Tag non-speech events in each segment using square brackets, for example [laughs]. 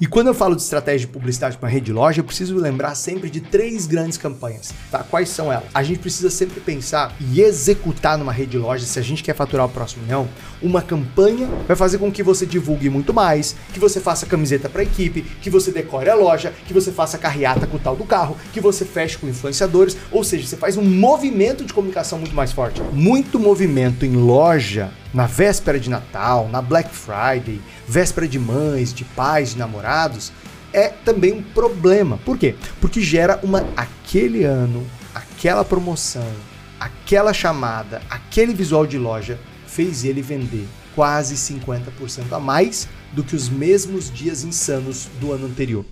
E quando eu falo de estratégia de publicidade para rede de loja, eu preciso lembrar sempre de três grandes campanhas, tá? Quais são elas? A gente precisa sempre pensar e executar numa rede de loja, se a gente quer faturar o próximo milhão, uma campanha vai fazer com que você divulgue muito mais, que você faça camiseta para equipe, que você decore a loja, que você faça carreata com o tal do carro, que você feche com influenciadores, ou seja, você faz um movimento de comunicação muito mais forte. Muito movimento em loja na véspera de Natal, na Black Friday, véspera de mães, de pais, de namorados, é também um problema. Por quê? Porque gera uma aquele ano, aquela promoção, aquela chamada, aquele visual de loja fez ele vender quase 50% a mais do que os mesmos dias insanos do ano anterior.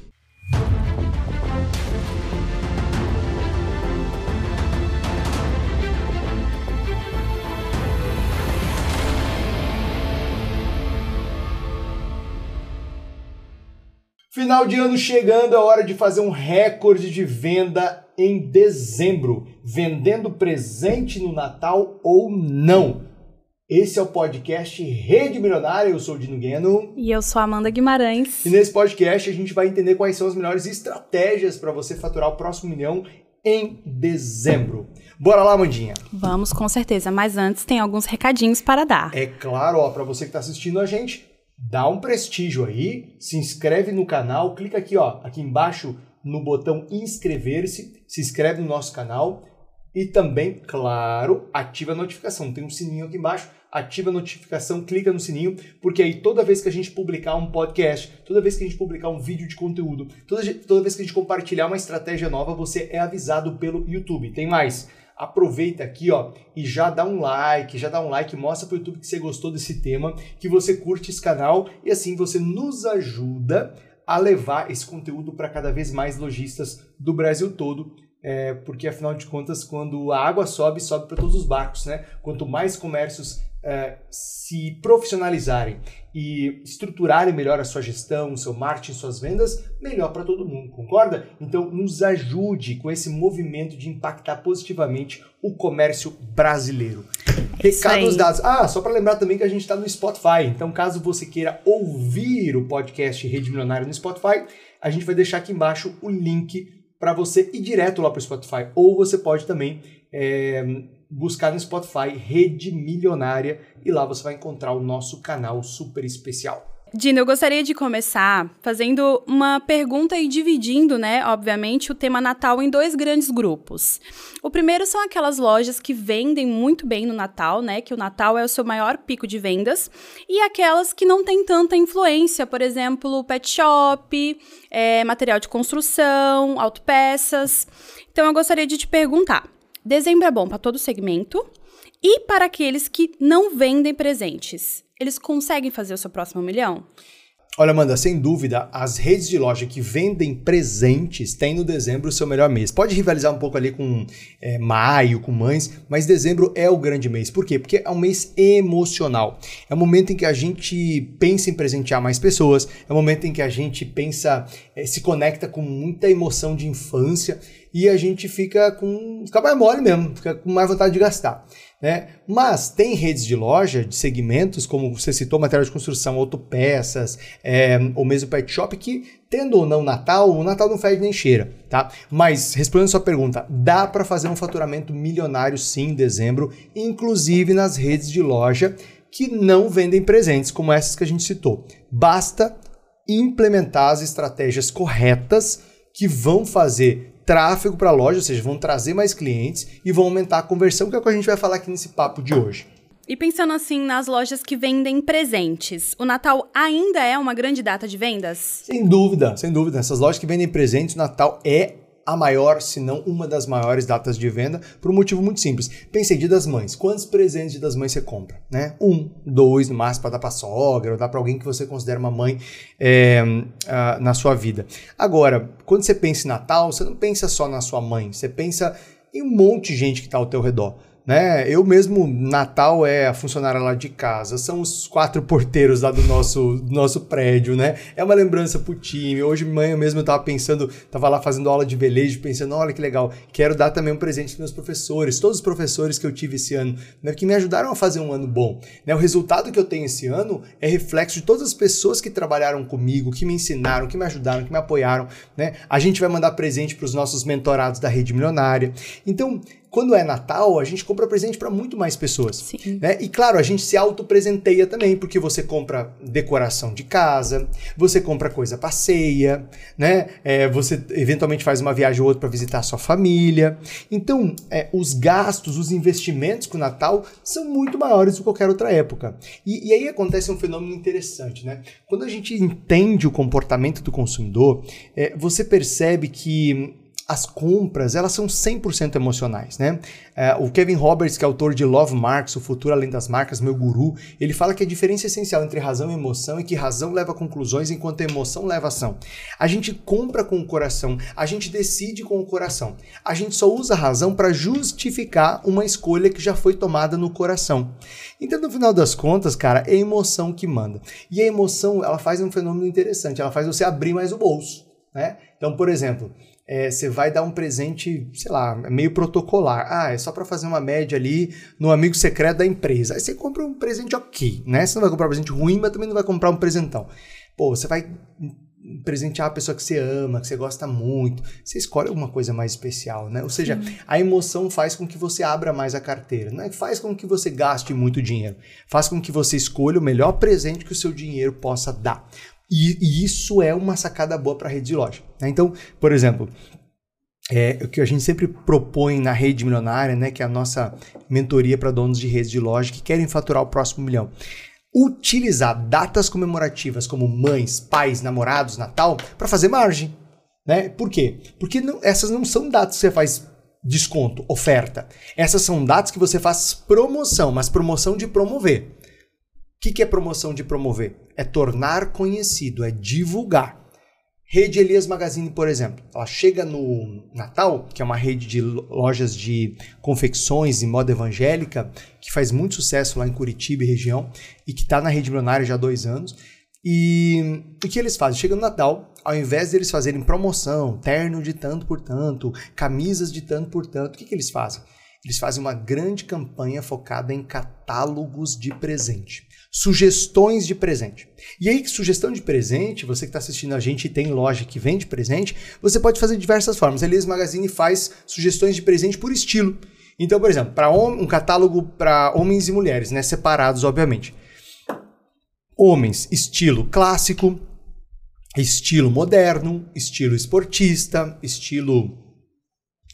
Final de ano chegando, é hora de fazer um recorde de venda em dezembro. Vendendo presente no Natal ou não? Esse é o podcast Rede Milionária. Eu sou o Dino Gueno. E eu sou a Amanda Guimarães. E nesse podcast a gente vai entender quais são as melhores estratégias para você faturar o próximo milhão em dezembro. Bora lá, Mandinha. Vamos, com certeza. Mas antes tem alguns recadinhos para dar. É claro, ó, para você que está assistindo a gente, dá um prestígio aí, se inscreve no canal, clica aqui, ó, aqui embaixo no botão inscrever-se, se inscreve no nosso canal e também, claro, ativa a notificação. Tem um sininho aqui embaixo, ativa a notificação, clica no sininho, porque aí toda vez que a gente publicar um podcast, toda vez que a gente publicar um vídeo de conteúdo, toda, toda vez que a gente compartilhar uma estratégia nova, você é avisado pelo YouTube. Tem mais aproveita aqui, ó, e já dá um like, já dá um like, mostra pro YouTube que você gostou desse tema, que você curte esse canal e assim você nos ajuda a levar esse conteúdo para cada vez mais lojistas do Brasil todo. É, porque afinal de contas, quando a água sobe, sobe para todos os barcos, né? Quanto mais comércios é, se profissionalizarem e estruturarem melhor a sua gestão, o seu marketing, suas vendas, melhor para todo mundo, concorda? Então nos ajude com esse movimento de impactar positivamente o comércio brasileiro. É Recados dados. Ah, só para lembrar também que a gente está no Spotify. Então, caso você queira ouvir o podcast Rede Milionária no Spotify, a gente vai deixar aqui embaixo o link para você ir direto lá para o Spotify. Ou você pode também é, buscar no Spotify Rede Milionária e lá você vai encontrar o nosso canal super especial. Dino, eu gostaria de começar fazendo uma pergunta e dividindo, né, obviamente, o tema Natal em dois grandes grupos. O primeiro são aquelas lojas que vendem muito bem no Natal, né, que o Natal é o seu maior pico de vendas, e aquelas que não têm tanta influência, por exemplo, pet shop, é, material de construção, autopeças. Então, eu gostaria de te perguntar, Dezembro é bom para todo segmento e para aqueles que não vendem presentes. Eles conseguem fazer o seu próximo milhão? Olha, Amanda, sem dúvida, as redes de loja que vendem presentes têm no dezembro o seu melhor mês. Pode rivalizar um pouco ali com é, maio, com mães, mas dezembro é o grande mês. Por quê? Porque é um mês emocional. É o momento em que a gente pensa em presentear mais pessoas, é o momento em que a gente pensa, é, se conecta com muita emoção de infância e a gente fica com. fica mais mole mesmo, fica com mais vontade de gastar. Né? Mas tem redes de loja de segmentos, como você citou, material de construção, autopeças, é, ou mesmo pet shop, que, tendo ou não Natal, o Natal não fede nem cheira, tá? Mas, respondendo sua pergunta, dá para fazer um faturamento milionário sim em dezembro, inclusive nas redes de loja que não vendem presentes, como essas que a gente citou. Basta implementar as estratégias corretas que vão fazer tráfego para a loja, ou seja, vão trazer mais clientes e vão aumentar a conversão, que é o que a gente vai falar aqui nesse papo de hoje. E pensando assim nas lojas que vendem presentes, o Natal ainda é uma grande data de vendas? Sem dúvida, sem dúvida. Essas lojas que vendem presentes, o Natal é a maior, se não uma das maiores datas de venda, por um motivo muito simples. Pensei, dia das mães. Quantos presentes dia das mães você compra? Né? Um, dois no máximo para dar para sogra ou dar para alguém que você considera uma mãe é, na sua vida. Agora, quando você pensa em Natal, você não pensa só na sua mãe, você pensa em um monte de gente que está ao teu redor. Né? Eu mesmo, Natal é a funcionária lá de casa, são os quatro porteiros lá do nosso, do nosso prédio, né? É uma lembrança pro time. Hoje manhã mesmo eu tava pensando, tava lá fazendo aula de velejo, pensando, olha que legal, quero dar também um presente pros meus professores, todos os professores que eu tive esse ano, né? Que me ajudaram a fazer um ano bom. Né? O resultado que eu tenho esse ano é reflexo de todas as pessoas que trabalharam comigo, que me ensinaram, que me ajudaram, que me apoiaram, né? A gente vai mandar presente para os nossos mentorados da rede milionária. Então, quando é Natal, a gente compra presente para muito mais pessoas. Sim. Né? E claro, a gente se autopresenteia também, porque você compra decoração de casa, você compra coisa para ceia, né? É, você eventualmente faz uma viagem ou outra para visitar a sua família. Então, é, os gastos, os investimentos com o Natal são muito maiores do que qualquer outra época. E, e aí acontece um fenômeno interessante, né? Quando a gente entende o comportamento do consumidor, é, você percebe que as compras, elas são 100% emocionais, né? É, o Kevin Roberts, que é autor de Love Marks, O Futuro Além das Marcas, meu guru, ele fala que a diferença essencial entre razão e emoção é que razão leva a conclusões enquanto a emoção leva a ação. A gente compra com o coração, a gente decide com o coração. A gente só usa a razão para justificar uma escolha que já foi tomada no coração. Então, no final das contas, cara, é a emoção que manda. E a emoção, ela faz um fenômeno interessante, ela faz você abrir mais o bolso, né? Então, por exemplo, é, você vai dar um presente, sei lá, meio protocolar. Ah, é só para fazer uma média ali no amigo secreto da empresa. Aí você compra um presente ok, né? Você não vai comprar um presente ruim, mas também não vai comprar um presentão. Pô, você vai presentear a pessoa que você ama, que você gosta muito. Você escolhe alguma coisa mais especial, né? Ou seja, Sim. a emoção faz com que você abra mais a carteira. Não é faz com que você gaste muito dinheiro. Faz com que você escolha o melhor presente que o seu dinheiro possa dar. E, e isso é uma sacada boa para a rede de loja. Né? Então, por exemplo, é, o que a gente sempre propõe na rede milionária, né, que é a nossa mentoria para donos de redes de loja que querem faturar o próximo milhão. Utilizar datas comemorativas como mães, pais, namorados, Natal, para fazer margem. Né? Por quê? Porque não, essas não são datas que você faz desconto, oferta. Essas são datas que você faz promoção, mas promoção de promover. O que, que é promoção de promover? É tornar conhecido, é divulgar. Rede Elias Magazine, por exemplo, ela chega no Natal, que é uma rede de lojas de confecções e moda evangélica, que faz muito sucesso lá em Curitiba e região, e que está na rede milionária já há dois anos. E o que eles fazem? Chega no Natal, ao invés deles fazerem promoção, terno de tanto por tanto, camisas de tanto por tanto, o que, que eles fazem? Eles fazem uma grande campanha focada em catálogos de presente sugestões de presente. E aí, sugestão de presente, você que está assistindo a gente e tem loja que vende presente, você pode fazer de diversas formas. A Elias Magazine faz sugestões de presente por estilo. Então, por exemplo, para um catálogo para homens e mulheres, né, separados, obviamente. Homens, estilo clássico, estilo moderno, estilo esportista, estilo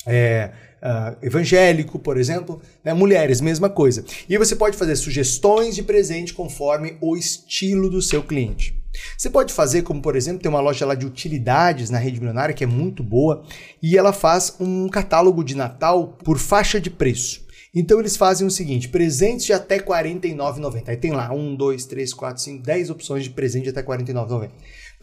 é, uh, evangélico, por exemplo. Né? Mulheres, mesma coisa. E você pode fazer sugestões de presente conforme o estilo do seu cliente. Você pode fazer, como por exemplo, tem uma loja lá de utilidades na rede milionária que é muito boa e ela faz um catálogo de Natal por faixa de preço. Então eles fazem o seguinte: presentes de até R$ 49,90. Aí tem lá 1, 2, 3, 4, 5, 10 opções de presente de até R$ 49,90.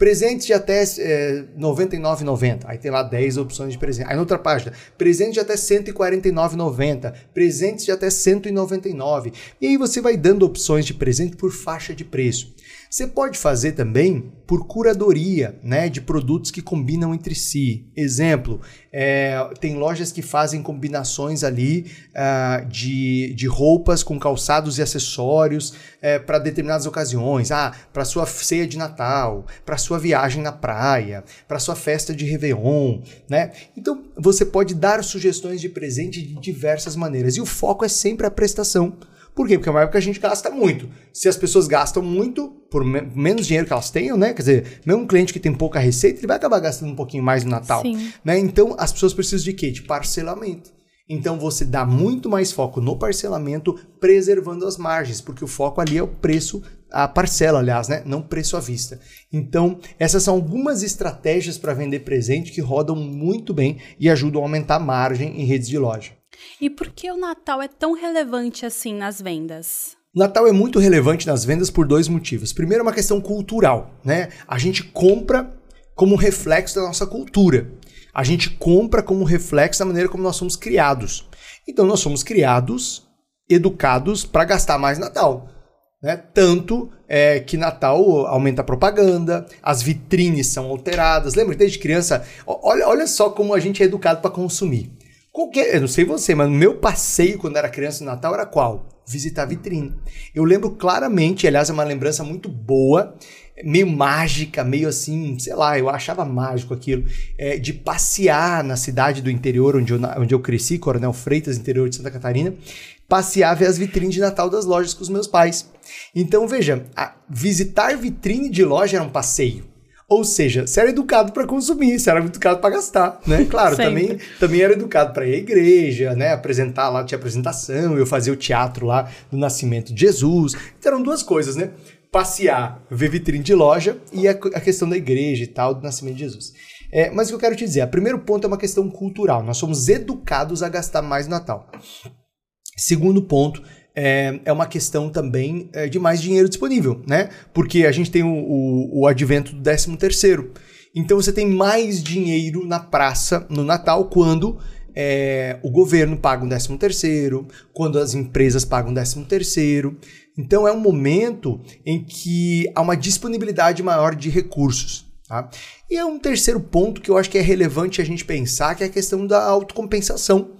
Presentes de até é, 99,90. Aí tem lá 10 opções de presente. Aí na outra página, presentes de até 149,90. Presentes de até 199. E aí você vai dando opções de presente por faixa de preço. Você pode fazer também por curadoria né, de produtos que combinam entre si. Exemplo, é, tem lojas que fazem combinações ali uh, de, de roupas com calçados e acessórios é, para determinadas ocasiões. Ah, para sua ceia de Natal, para sua viagem na praia, para sua festa de Réveillon. Né? Então, você pode dar sugestões de presente de diversas maneiras. E o foco é sempre a prestação. Por quê? Porque é uma época que a gente gasta muito. Se as pessoas gastam muito, por me menos dinheiro que elas tenham, né? Quer dizer, mesmo um cliente que tem pouca receita, ele vai acabar gastando um pouquinho mais no Natal. Sim. Né? Então, as pessoas precisam de quê? De parcelamento. Então, você dá muito mais foco no parcelamento, preservando as margens, porque o foco ali é o preço, a parcela, aliás, né? Não preço à vista. Então, essas são algumas estratégias para vender presente que rodam muito bem e ajudam a aumentar a margem em redes de loja. E por que o Natal é tão relevante assim nas vendas? Natal é muito relevante nas vendas por dois motivos. Primeiro, é uma questão cultural, né? A gente compra como reflexo da nossa cultura. A gente compra como reflexo da maneira como nós somos criados. Então nós somos criados, educados para gastar mais Natal. Né? Tanto é, que Natal aumenta a propaganda, as vitrines são alteradas. Lembra desde criança? Olha, olha só como a gente é educado para consumir. Qualquer, eu não sei você, mas meu passeio quando era criança no Natal era qual? Visitar a vitrine. Eu lembro claramente, aliás, é uma lembrança muito boa, meio mágica, meio assim, sei lá, eu achava mágico aquilo, é, de passear na cidade do interior onde eu, onde eu cresci, Coronel Freitas, interior de Santa Catarina, passear, ver as vitrines de Natal das lojas com os meus pais. Então, veja, visitar vitrine de loja era um passeio. Ou seja, você era educado para consumir, você era educado para gastar, né? [laughs] Claro, também, também era educado para ir à igreja, né? Apresentar lá, tinha apresentação, eu fazia o teatro lá do nascimento de Jesus. Então eram duas coisas, né? Passear, ver vitrine de loja e a, a questão da igreja e tal, do nascimento de Jesus. É, mas o que eu quero te dizer, o primeiro ponto é uma questão cultural. Nós somos educados a gastar mais no Natal. Segundo ponto, é, é uma questão também é, de mais dinheiro disponível, né? Porque a gente tem o, o, o advento do 13 terceiro. Então você tem mais dinheiro na praça no Natal quando é, o governo paga um 13 terceiro, quando as empresas pagam um 13 terceiro. Então é um momento em que há uma disponibilidade maior de recursos. Tá? E é um terceiro ponto que eu acho que é relevante a gente pensar, que é a questão da autocompensação.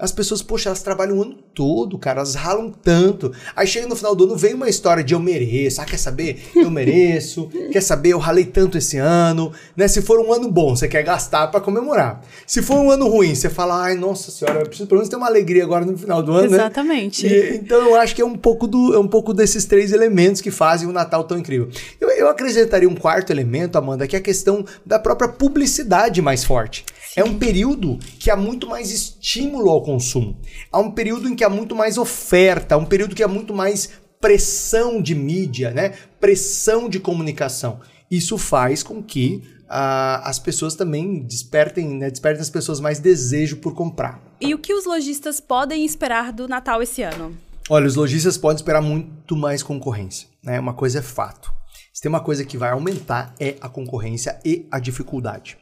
As pessoas, poxa, elas trabalham o ano todo, cara, elas ralam tanto. Aí chega no final do ano, vem uma história de eu mereço. Ah, quer saber? Eu mereço. [laughs] quer saber? Eu ralei tanto esse ano. Né? Se for um ano bom, você quer gastar para comemorar. Se for um ano ruim, você fala, ai, nossa senhora, eu preciso pelo menos ter uma alegria agora no final do ano, né? Exatamente. né? E, então eu acho que é um pouco do, é um pouco desses três elementos que fazem o Natal tão incrível. Eu, eu acrescentaria um quarto elemento, Amanda, que é a questão da própria publicidade mais forte. É um período que há muito mais estímulo ao consumo. Há um período em que há muito mais oferta, há um período que há muito mais pressão de mídia, né? Pressão de comunicação. Isso faz com que uh, as pessoas também despertem, né? despertem as pessoas mais desejo por comprar. E o que os lojistas podem esperar do Natal esse ano? Olha, os lojistas podem esperar muito mais concorrência, né? Uma coisa é fato. Se tem uma coisa que vai aumentar é a concorrência e a dificuldade.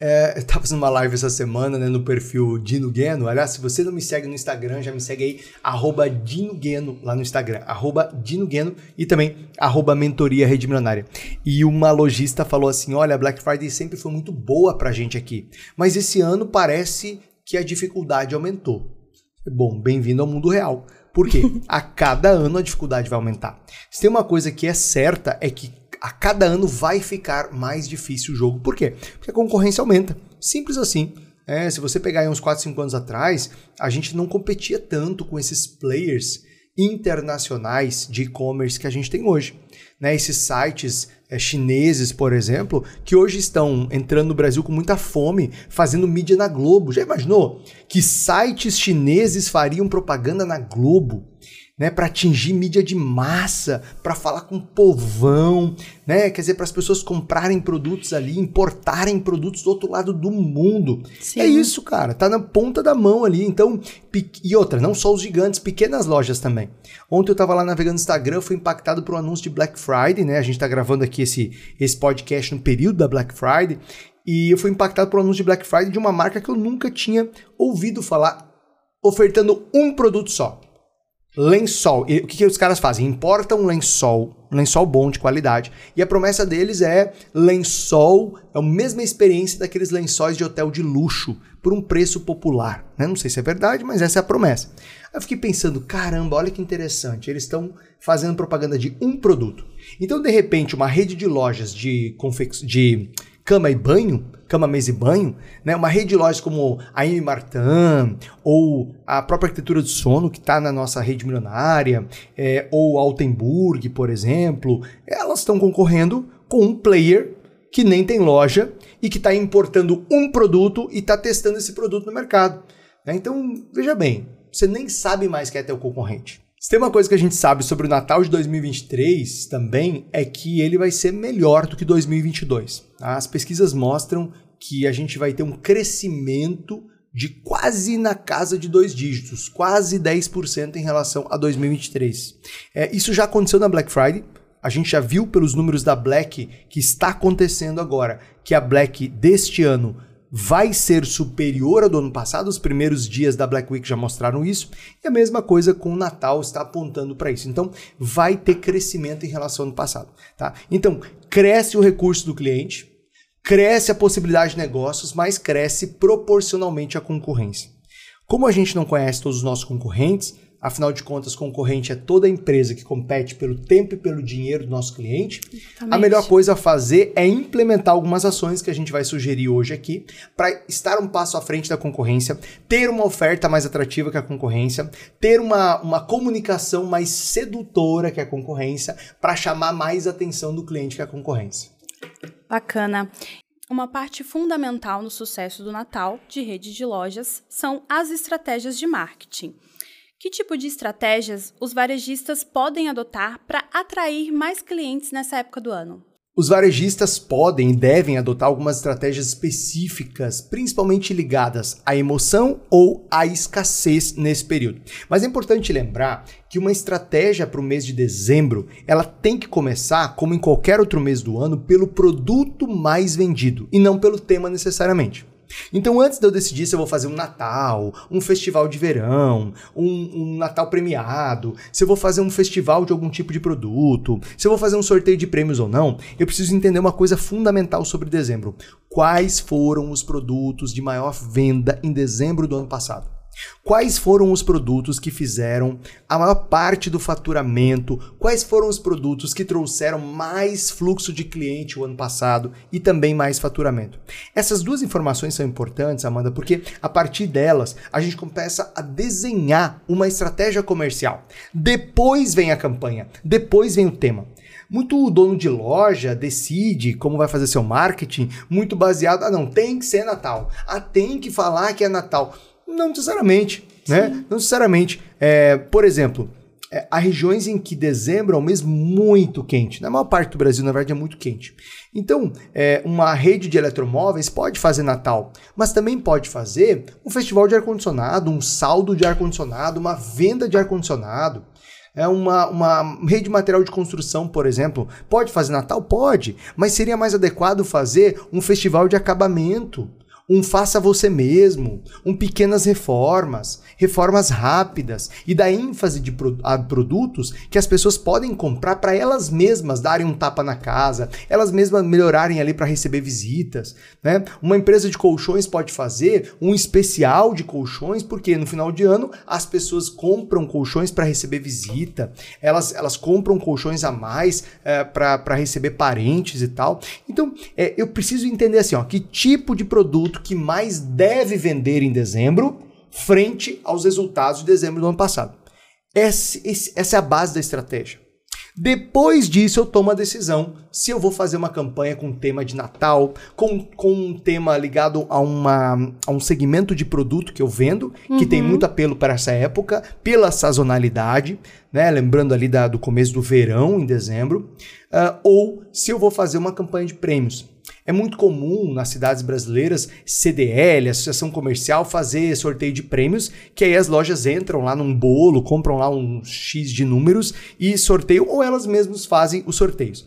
É, eu tava fazendo uma live essa semana, né, no perfil Dino Gueno. Aliás, se você não me segue no Instagram, já me segue aí, arroba Dino Gueno, lá no Instagram, arroba Dino Gueno e também arroba Mentoria Rede Milionária. E uma lojista falou assim, olha, a Black Friday sempre foi muito boa pra gente aqui, mas esse ano parece que a dificuldade aumentou. Bom, bem-vindo ao mundo real. Por quê? [laughs] a cada ano a dificuldade vai aumentar. Se tem uma coisa que é certa, é que a cada ano vai ficar mais difícil o jogo. Por quê? Porque a concorrência aumenta. Simples assim. É, se você pegar aí uns 4, 5 anos atrás, a gente não competia tanto com esses players internacionais de e-commerce que a gente tem hoje. Né? Esses sites é, chineses, por exemplo, que hoje estão entrando no Brasil com muita fome, fazendo mídia na Globo. Já imaginou que sites chineses fariam propaganda na Globo? Né, para atingir mídia de massa, para falar com o povão, né, quer dizer, para as pessoas comprarem produtos ali, importarem produtos do outro lado do mundo. Sim. É isso, cara, tá na ponta da mão ali. Então, e outra, não só os gigantes, pequenas lojas também. Ontem eu estava lá navegando no Instagram, fui impactado por um anúncio de Black Friday, né? A gente está gravando aqui esse, esse podcast no período da Black Friday. E eu fui impactado por um anúncio de Black Friday de uma marca que eu nunca tinha ouvido falar, ofertando um produto só lençol. E o que, que os caras fazem? Importam lençol, lençol bom de qualidade. E a promessa deles é lençol, é a mesma experiência daqueles lençóis de hotel de luxo, por um preço popular. Né? Não sei se é verdade, mas essa é a promessa. Aí eu fiquei pensando, caramba, olha que interessante. Eles estão fazendo propaganda de um produto. Então, de repente, uma rede de lojas de, confec de cama e banho, cama, mesa e banho, né? uma rede de lojas como a M. Martin ou a própria arquitetura do sono que está na nossa rede milionária, é, ou Altenburg, por exemplo, elas estão concorrendo com um player que nem tem loja e que está importando um produto e está testando esse produto no mercado. Né? Então, veja bem, você nem sabe mais quem é teu concorrente. Se tem uma coisa que a gente sabe sobre o Natal de 2023 também é que ele vai ser melhor do que 2022. Tá? As pesquisas mostram que a gente vai ter um crescimento de quase na casa de dois dígitos, quase 10% em relação a 2023. É, isso já aconteceu na Black Friday. A gente já viu pelos números da Black que está acontecendo agora, que a Black deste ano vai ser superior ao do ano passado. Os primeiros dias da Black Week já mostraram isso. E a mesma coisa com o Natal está apontando para isso. Então, vai ter crescimento em relação ao ano passado. Tá? Então, cresce o recurso do cliente, cresce a possibilidade de negócios, mas cresce proporcionalmente a concorrência. Como a gente não conhece todos os nossos concorrentes, Afinal de contas, concorrente é toda empresa que compete pelo tempo e pelo dinheiro do nosso cliente. Exatamente. A melhor coisa a fazer é implementar algumas ações que a gente vai sugerir hoje aqui para estar um passo à frente da concorrência, ter uma oferta mais atrativa que a concorrência, ter uma, uma comunicação mais sedutora que a concorrência para chamar mais atenção do cliente que a concorrência. Bacana. Uma parte fundamental no sucesso do Natal de redes de lojas são as estratégias de marketing. Que tipo de estratégias os varejistas podem adotar para atrair mais clientes nessa época do ano? Os varejistas podem e devem adotar algumas estratégias específicas, principalmente ligadas à emoção ou à escassez nesse período. Mas é importante lembrar que uma estratégia para o mês de dezembro, ela tem que começar, como em qualquer outro mês do ano, pelo produto mais vendido e não pelo tema necessariamente. Então, antes de eu decidir se eu vou fazer um Natal, um festival de verão, um, um, Natal premiado, se eu vou fazer um festival de algum tipo de produto, se eu vou fazer um sorteio de prêmios ou não, eu preciso entender uma coisa fundamental sobre dezembro. Quais foram os produtos de maior venda em dezembro do ano passado? Quais foram os produtos que fizeram a maior parte do faturamento? Quais foram os produtos que trouxeram mais fluxo de cliente o ano passado e também mais faturamento? Essas duas informações são importantes, Amanda, porque a partir delas a gente começa a desenhar uma estratégia comercial. Depois vem a campanha, depois vem o tema. Muito dono de loja decide como vai fazer seu marketing, muito baseado, ah não, tem que ser Natal. Ah, tem que falar que é Natal. Não necessariamente, né? Não necessariamente. É, por exemplo, é, há regiões em que dezembro é um mês muito quente. Na maior parte do Brasil, na verdade, é muito quente. Então, é, uma rede de eletromóveis pode fazer Natal, mas também pode fazer um festival de ar-condicionado, um saldo de ar-condicionado, uma venda de ar-condicionado. É uma, uma rede de material de construção, por exemplo. Pode fazer Natal? Pode, mas seria mais adequado fazer um festival de acabamento um faça você mesmo, um pequenas reformas, reformas rápidas e da ênfase de pro, a produtos que as pessoas podem comprar para elas mesmas darem um tapa na casa, elas mesmas melhorarem ali para receber visitas, né? Uma empresa de colchões pode fazer um especial de colchões porque no final de ano as pessoas compram colchões para receber visita, elas, elas compram colchões a mais é, para receber parentes e tal. Então é, eu preciso entender assim, ó, que tipo de produto produto que mais deve vender em dezembro, frente aos resultados de dezembro do ano passado. Esse, esse, essa é a base da estratégia. Depois disso, eu tomo a decisão se eu vou fazer uma campanha com tema de Natal, com, com um tema ligado a, uma, a um segmento de produto que eu vendo, uhum. que tem uhum. muito apelo para essa época, pela sazonalidade, né? lembrando ali da, do começo do verão, em dezembro, uh, ou se eu vou fazer uma campanha de prêmios. É muito comum nas cidades brasileiras, CDL, Associação Comercial, fazer sorteio de prêmios, que aí as lojas entram lá num bolo, compram lá um X de números e sorteiam, ou elas mesmas fazem os sorteios.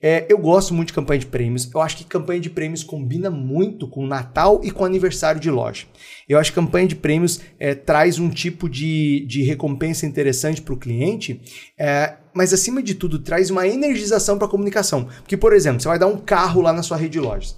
É, eu gosto muito de campanha de prêmios. Eu acho que campanha de prêmios combina muito com Natal e com aniversário de loja. Eu acho que campanha de prêmios é, traz um tipo de, de recompensa interessante para o cliente, é, mas acima de tudo traz uma energização para a comunicação. Porque, por exemplo, você vai dar um carro lá na sua rede de lojas.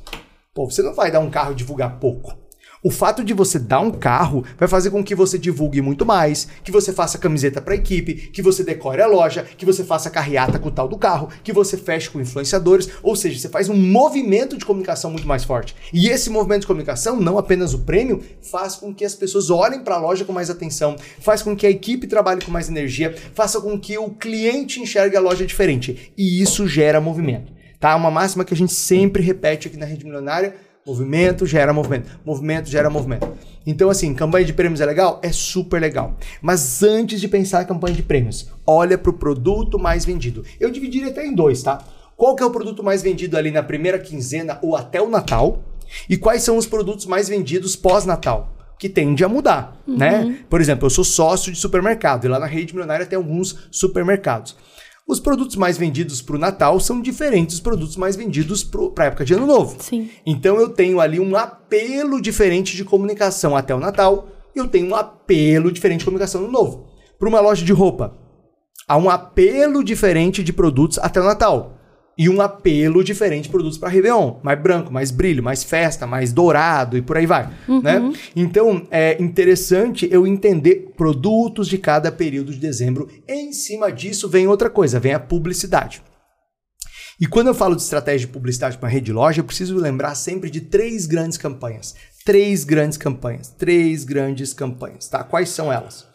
Pô, você não vai dar um carro e divulgar pouco. O fato de você dar um carro vai fazer com que você divulgue muito mais, que você faça camiseta para a equipe, que você decore a loja, que você faça carreata com o tal do carro, que você feche com influenciadores, ou seja, você faz um movimento de comunicação muito mais forte. E esse movimento de comunicação, não apenas o prêmio, faz com que as pessoas olhem para a loja com mais atenção, faz com que a equipe trabalhe com mais energia, faça com que o cliente enxergue a loja diferente. E isso gera movimento. Tá? Uma máxima que a gente sempre repete aqui na Rede Milionária Movimento gera movimento. Movimento gera movimento. Então, assim, campanha de prêmios é legal? É super legal. Mas antes de pensar em campanha de prêmios, olha para o produto mais vendido. Eu dividiria até em dois, tá? Qual que é o produto mais vendido ali na primeira quinzena ou até o Natal? E quais são os produtos mais vendidos pós-Natal? Que tende a mudar, né? uhum. né? Por exemplo, eu sou sócio de supermercado e lá na rede milionária tem alguns supermercados. Os produtos mais vendidos para o Natal são diferentes dos produtos mais vendidos para a época de Ano Novo. Sim. Então eu tenho ali um apelo diferente de comunicação até o Natal e eu tenho um apelo diferente de comunicação no Novo. Para uma loja de roupa, há um apelo diferente de produtos até o Natal e um apelo diferente de produtos para Réveillon. Mais branco, mais brilho, mais festa, mais dourado e por aí vai. Uhum. Né? Então é interessante eu entender produtos de cada período de dezembro. Em cima disso vem outra coisa, vem a publicidade. E quando eu falo de estratégia de publicidade para rede de loja, eu preciso lembrar sempre de três grandes campanhas. Três grandes campanhas. Três grandes campanhas, tá? Quais são elas?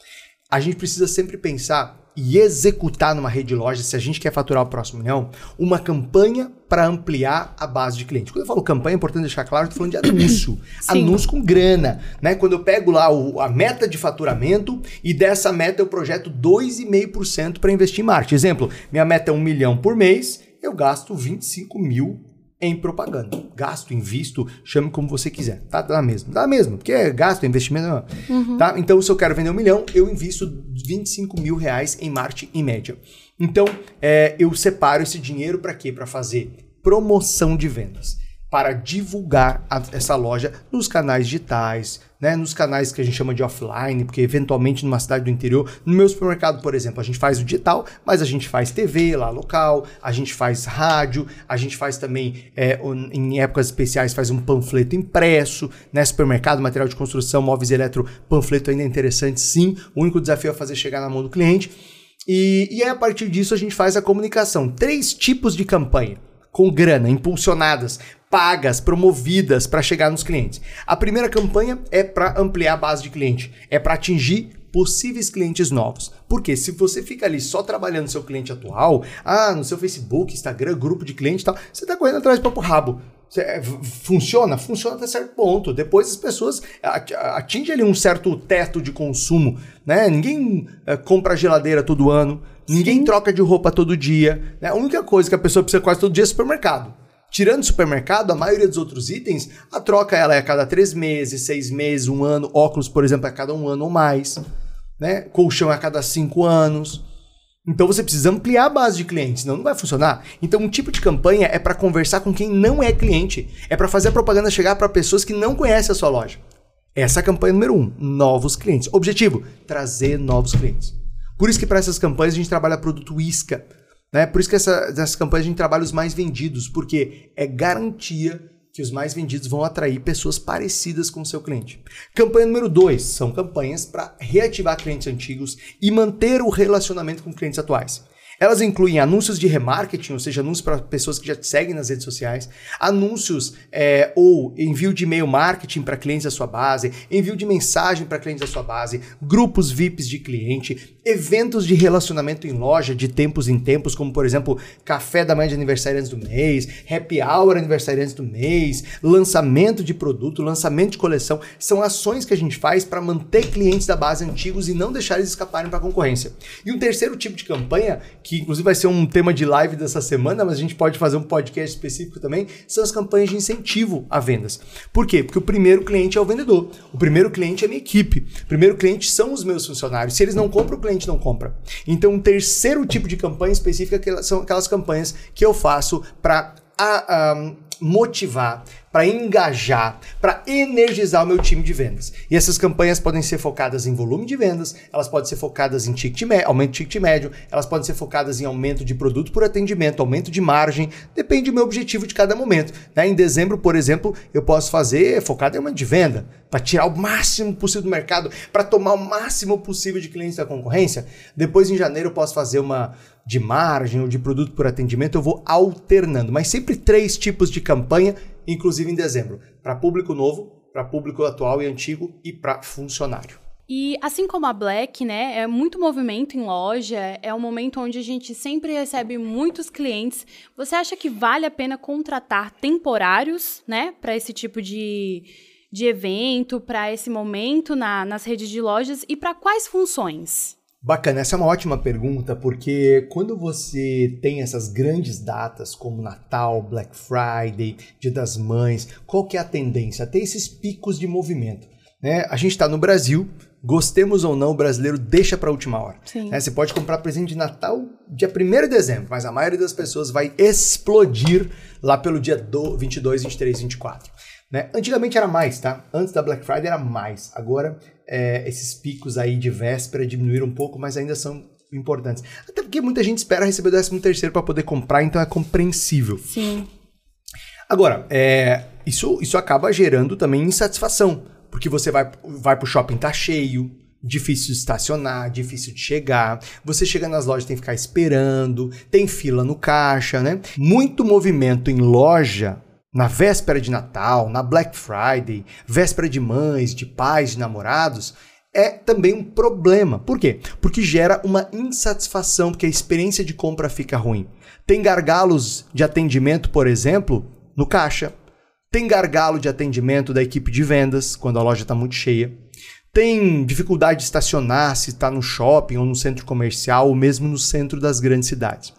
A gente precisa sempre pensar e executar numa rede de lojas, se a gente quer faturar o próximo milhão, uma campanha para ampliar a base de cliente. Quando eu falo campanha, é importante deixar claro, eu tô falando de anúncio. [coughs] anúncio com grana, né? Quando eu pego lá o, a meta de faturamento e dessa meta eu projeto 2,5% para investir em marketing. Exemplo, minha meta é um milhão por mês, eu gasto 25 mil em propaganda. Gasto, invisto, chame como você quiser. Tá? Dá mesmo. Dá mesmo, porque é gasto, investimento. Uhum. Tá? Então, se eu quero vender um milhão, eu invisto 25 mil reais em marketing em média. Então, é, eu separo esse dinheiro para quê? Para fazer promoção de vendas para divulgar a, essa loja nos canais digitais, né, nos canais que a gente chama de offline, porque eventualmente numa cidade do interior, no meu supermercado, por exemplo, a gente faz o digital, mas a gente faz TV lá local, a gente faz rádio, a gente faz também, é, em épocas especiais, faz um panfleto impresso, né, supermercado, material de construção, móveis eletro, panfleto ainda é interessante, sim, o único desafio é fazer chegar na mão do cliente, e, e aí a partir disso a gente faz a comunicação. Três tipos de campanha com grana, impulsionadas, pagas, promovidas para chegar nos clientes. A primeira campanha é para ampliar a base de cliente, é para atingir possíveis clientes novos. Porque se você fica ali só trabalhando no seu cliente atual, ah, no seu Facebook, Instagram, grupo de cliente e tal, você está correndo atrás do papo rabo. É, funciona? Funciona até certo ponto. Depois as pessoas atingem ali um certo teto de consumo. Né? Ninguém é, compra geladeira todo ano, ninguém Sim. troca de roupa todo dia. Né? A única coisa que a pessoa precisa quase todo dia é supermercado. Tirando supermercado, a maioria dos outros itens, a troca ela é a cada três meses, seis meses, um ano. Óculos, por exemplo, é a cada um ano ou mais. Né? Colchão é a cada cinco anos. Então você precisa ampliar a base de clientes, senão não vai funcionar. Então um tipo de campanha é para conversar com quem não é cliente, é para fazer a propaganda chegar para pessoas que não conhecem a sua loja. Essa é a campanha número um, novos clientes. Objetivo: trazer novos clientes. Por isso que para essas campanhas a gente trabalha produto isca, né? Por isso que essa, nessas campanhas a gente trabalha os mais vendidos, porque é garantia que os mais vendidos vão atrair pessoas parecidas com o seu cliente. Campanha número 2 são campanhas para reativar clientes antigos e manter o relacionamento com clientes atuais. Elas incluem anúncios de remarketing, ou seja, anúncios para pessoas que já te seguem nas redes sociais, anúncios é, ou envio de e-mail marketing para clientes da sua base, envio de mensagem para clientes da sua base, grupos VIPs de cliente, eventos de relacionamento em loja de tempos em tempos, como por exemplo, café da manhã de aniversariantes do mês, happy hour aniversariantes do mês, lançamento de produto, lançamento de coleção, são ações que a gente faz para manter clientes da base antigos e não deixar eles escaparem para a concorrência. E um terceiro tipo de campanha que inclusive vai ser um tema de live dessa semana, mas a gente pode fazer um podcast específico também, são as campanhas de incentivo a vendas. Por quê? Porque o primeiro cliente é o vendedor, o primeiro cliente é a minha equipe, o primeiro cliente são os meus funcionários. Se eles não compram, o cliente não compra. Então, um terceiro tipo de campanha específica são aquelas campanhas que eu faço para motivar, para engajar, para energizar o meu time de vendas. E essas campanhas podem ser focadas em volume de vendas, elas podem ser focadas em ticket aumento de ticket médio, elas podem ser focadas em aumento de produto por atendimento, aumento de margem, depende do meu objetivo de cada momento. Né? Em dezembro, por exemplo, eu posso fazer focado em aumento de venda, para tirar o máximo possível do mercado, para tomar o máximo possível de clientes da concorrência. Depois, em janeiro, eu posso fazer uma de margem ou de produto por atendimento, eu vou alternando, mas sempre três tipos de campanha inclusive em dezembro, para público novo, para público atual e antigo e para funcionário. E assim como a Black, né, é muito movimento em loja, é um momento onde a gente sempre recebe muitos clientes. Você acha que vale a pena contratar temporários, né, para esse tipo de, de evento, para esse momento na, nas redes de lojas e para quais funções? Bacana, essa é uma ótima pergunta, porque quando você tem essas grandes datas como Natal, Black Friday, Dia das Mães, qual que é a tendência? Ter esses picos de movimento. Né? A gente está no Brasil, gostemos ou não, o brasileiro deixa para a última hora. Né? Você pode comprar presente de Natal dia 1 de dezembro, mas a maioria das pessoas vai explodir lá pelo dia do 22, 23, 24. Né? Antigamente era mais, tá? Antes da Black Friday era mais. Agora, é, esses picos aí de véspera diminuíram um pouco, mas ainda são importantes. Até porque muita gente espera receber o 13 terceiro para poder comprar, então é compreensível. Sim. Agora, é, isso, isso acaba gerando também insatisfação, porque você vai, vai pro shopping, tá cheio, difícil de estacionar, difícil de chegar. Você chega nas lojas, tem que ficar esperando, tem fila no caixa, né? Muito movimento em loja na véspera de Natal, na Black Friday, véspera de mães, de pais, de namorados, é também um problema. Por quê? Porque gera uma insatisfação, porque a experiência de compra fica ruim. Tem gargalos de atendimento, por exemplo, no caixa. Tem gargalo de atendimento da equipe de vendas, quando a loja está muito cheia. Tem dificuldade de estacionar se está no shopping ou no centro comercial ou mesmo no centro das grandes cidades.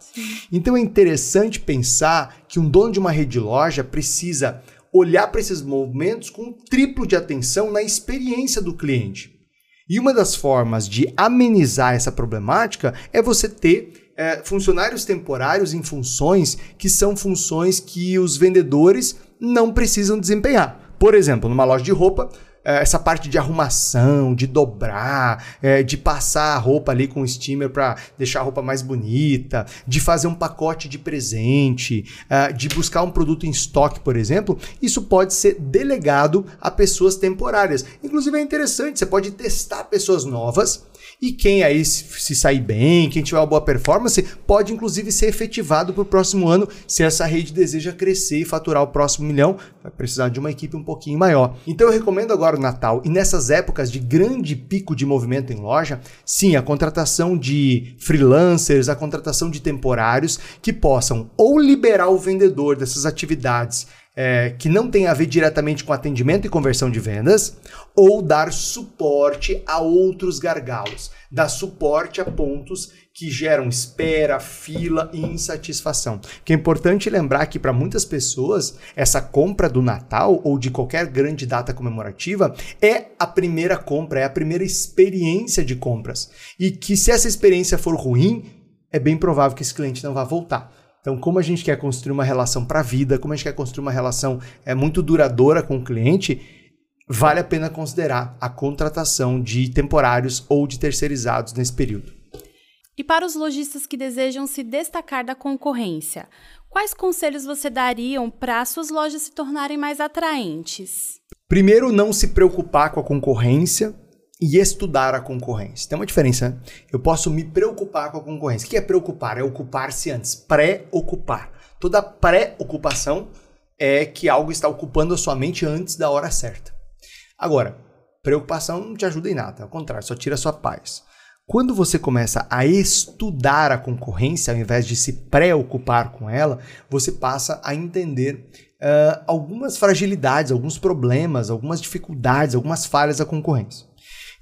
Então é interessante pensar que um dono de uma rede de loja precisa olhar para esses movimentos com um triplo de atenção na experiência do cliente. E uma das formas de amenizar essa problemática é você ter é, funcionários temporários em funções que são funções que os vendedores não precisam desempenhar. Por exemplo, numa loja de roupa, essa parte de arrumação, de dobrar, é, de passar a roupa ali com o steamer para deixar a roupa mais bonita, de fazer um pacote de presente, é, de buscar um produto em estoque, por exemplo, isso pode ser delegado a pessoas temporárias. Inclusive é interessante, você pode testar pessoas novas e quem aí se sair bem, quem tiver uma boa performance, pode inclusive ser efetivado para o próximo ano se essa rede deseja crescer e faturar o próximo milhão. Vai precisar de uma equipe um pouquinho maior. Então eu recomendo agora o Natal e nessas épocas de grande pico de movimento em loja, sim, a contratação de freelancers, a contratação de temporários que possam ou liberar o vendedor dessas atividades é, que não tem a ver diretamente com atendimento e conversão de vendas, ou dar suporte a outros gargalos, dar suporte a pontos que geram espera, fila e insatisfação. Que é importante lembrar que para muitas pessoas essa compra do Natal ou de qualquer grande data comemorativa é a primeira compra, é a primeira experiência de compras. E que se essa experiência for ruim, é bem provável que esse cliente não vá voltar. Então, como a gente quer construir uma relação para a vida, como a gente quer construir uma relação é, muito duradoura com o cliente, vale a pena considerar a contratação de temporários ou de terceirizados nesse período. E para os lojistas que desejam se destacar da concorrência, quais conselhos você dariam para suas lojas se tornarem mais atraentes? Primeiro, não se preocupar com a concorrência, e estudar a concorrência. Tem uma diferença. Né? Eu posso me preocupar com a concorrência. O que é preocupar? É ocupar-se antes. Pré-ocupar. Toda pré-ocupação é que algo está ocupando a sua mente antes da hora certa. Agora, preocupação não te ajuda em nada, ao contrário, só tira a sua paz. Quando você começa a estudar a concorrência, ao invés de se preocupar com ela, você passa a entender uh, algumas fragilidades, alguns problemas, algumas dificuldades, algumas falhas da concorrência.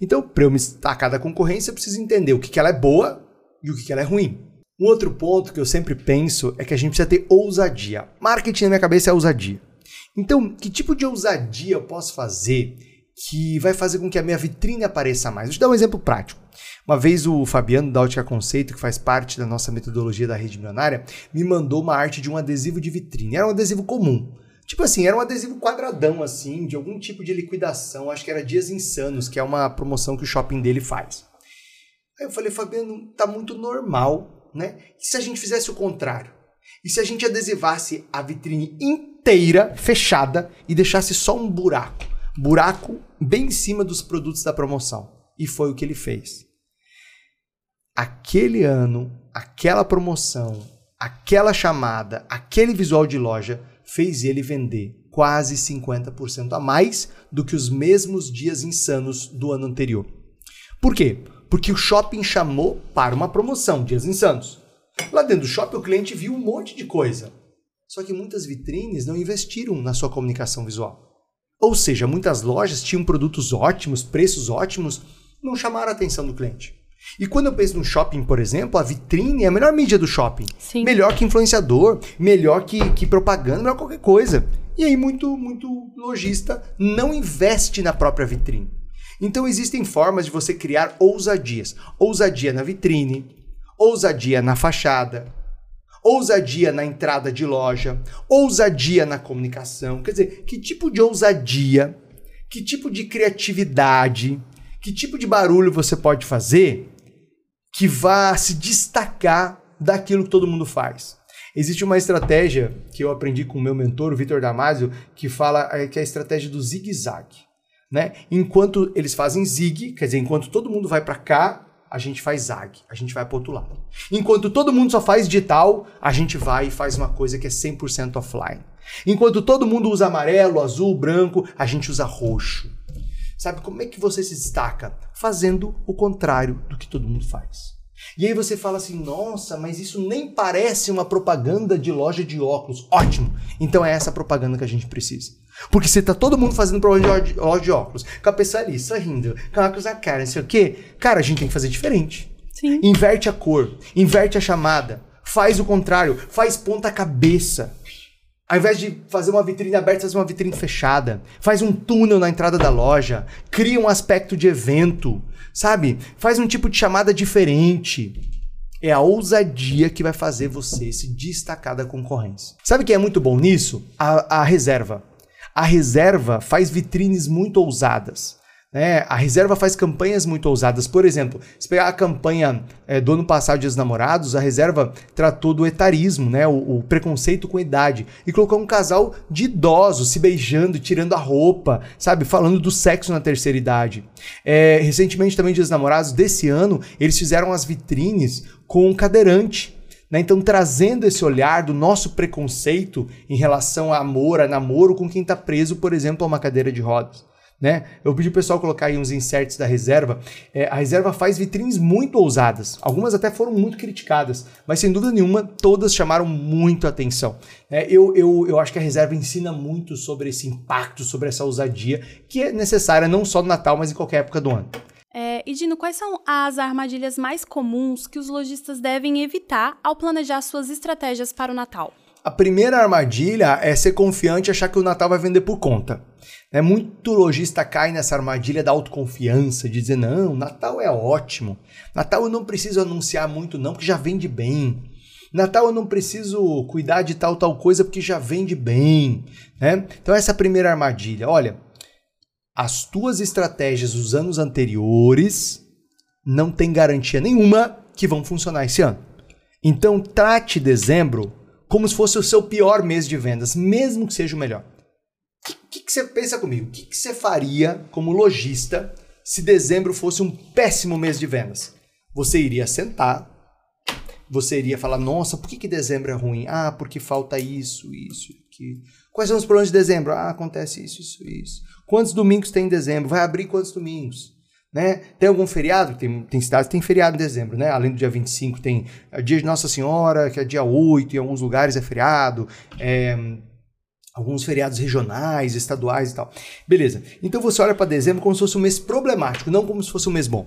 Então, para eu me destacar da concorrência, eu preciso entender o que, que ela é boa e o que, que ela é ruim. Um outro ponto que eu sempre penso é que a gente precisa ter ousadia. Marketing na minha cabeça é ousadia. Então, que tipo de ousadia eu posso fazer que vai fazer com que a minha vitrine apareça mais? Vou te dar um exemplo prático. Uma vez o Fabiano da Ótica Conceito, que faz parte da nossa metodologia da rede milionária, me mandou uma arte de um adesivo de vitrine. Era um adesivo comum. Tipo assim, era um adesivo quadradão, assim, de algum tipo de liquidação. Acho que era Dias Insanos, que é uma promoção que o shopping dele faz. Aí eu falei, Fabiano, tá muito normal, né? E se a gente fizesse o contrário? E se a gente adesivasse a vitrine inteira, fechada, e deixasse só um buraco? Buraco bem em cima dos produtos da promoção. E foi o que ele fez. Aquele ano, aquela promoção, aquela chamada, aquele visual de loja fez ele vender quase 50% a mais do que os mesmos dias insanos do ano anterior. Por quê? Porque o shopping chamou para uma promoção, dias insanos. Lá dentro do shopping, o cliente viu um monte de coisa. Só que muitas vitrines não investiram na sua comunicação visual. Ou seja, muitas lojas tinham produtos ótimos, preços ótimos, não chamaram a atenção do cliente. E quando eu penso no shopping, por exemplo, a vitrine é a melhor mídia do shopping. Sim. Melhor que influenciador, melhor que, que propaganda, melhor qualquer coisa. E aí muito, muito lojista não investe na própria vitrine. Então existem formas de você criar ousadias. Ousadia na vitrine, ousadia na fachada, ousadia na entrada de loja, ousadia na comunicação. Quer dizer, que tipo de ousadia, que tipo de criatividade, que tipo de barulho você pode fazer que vá se destacar daquilo que todo mundo faz. Existe uma estratégia que eu aprendi com o meu mentor, o Vitor Damasio, que fala é, que é a estratégia do zigue-zague. Né? Enquanto eles fazem zig, quer dizer, enquanto todo mundo vai para cá, a gente faz zag, a gente vai para outro lado. Enquanto todo mundo só faz digital, a gente vai e faz uma coisa que é 100% offline. Enquanto todo mundo usa amarelo, azul, branco, a gente usa roxo. Sabe como é que você se destaca? Fazendo o contrário do que todo mundo faz. E aí você fala assim: nossa, mas isso nem parece uma propaganda de loja de óculos. Ótimo! Então é essa propaganda que a gente precisa. Porque se tá todo mundo fazendo propaganda de loja de óculos, com a pessoa ali sorrindo, com óculos na cara, não sei o quê, cara, a gente tem que fazer diferente. Sim. Inverte a cor, inverte a chamada, faz o contrário, faz ponta cabeça. Ao invés de fazer uma vitrine aberta, faz uma vitrine fechada. Faz um túnel na entrada da loja. Cria um aspecto de evento. Sabe? Faz um tipo de chamada diferente. É a ousadia que vai fazer você se destacar da concorrência. Sabe quem é muito bom nisso? A, a reserva. A reserva faz vitrines muito ousadas. Né? A reserva faz campanhas muito ousadas. Por exemplo, se pegar a campanha é, do ano passado de Namorados, a reserva tratou do etarismo, né? O, o, preconceito com idade. E colocou um casal de idosos se beijando, tirando a roupa, sabe? Falando do sexo na terceira idade. É, recentemente, também, Dias Namorados, desse ano, eles fizeram as vitrines com um cadeirante. Né? Então, trazendo esse olhar do nosso preconceito em relação a amor, a namoro com quem está preso, por exemplo, a uma cadeira de rodas. Né? Eu pedi o pessoal colocar aí uns inserts da reserva. É, a reserva faz vitrines muito ousadas. Algumas até foram muito criticadas, mas sem dúvida nenhuma, todas chamaram muito atenção. É, eu, eu, eu acho que a reserva ensina muito sobre esse impacto, sobre essa ousadia, que é necessária não só no Natal, mas em qualquer época do ano. É, e Dino, quais são as armadilhas mais comuns que os lojistas devem evitar ao planejar suas estratégias para o Natal? A primeira armadilha é ser confiante e achar que o Natal vai vender por conta. É Muito lojista cai nessa armadilha da autoconfiança, de dizer, não, Natal é ótimo. Natal eu não preciso anunciar muito não, porque já vende bem. Natal eu não preciso cuidar de tal, tal coisa, porque já vende bem. Né? Então essa é a primeira armadilha. Olha, as tuas estratégias dos anos anteriores não tem garantia nenhuma que vão funcionar esse ano. Então trate dezembro como se fosse o seu pior mês de vendas, mesmo que seja o melhor que, que você pensa comigo? O que, que você faria como lojista se dezembro fosse um péssimo mês de vendas? Você iria sentar, você iria falar: Nossa, por que, que dezembro é ruim? Ah, porque falta isso, isso, aquilo. Quais são os problemas de dezembro? Ah, acontece isso, isso, isso. Quantos domingos tem em dezembro? Vai abrir quantos domingos? Né? Tem algum feriado? Tem, tem cidades que tem feriado em dezembro, né? Além do dia 25, tem é, dia de Nossa Senhora, que é dia 8, em alguns lugares é feriado. É, alguns feriados regionais, estaduais e tal. Beleza. Então você olha para dezembro como se fosse um mês problemático, não como se fosse um mês bom.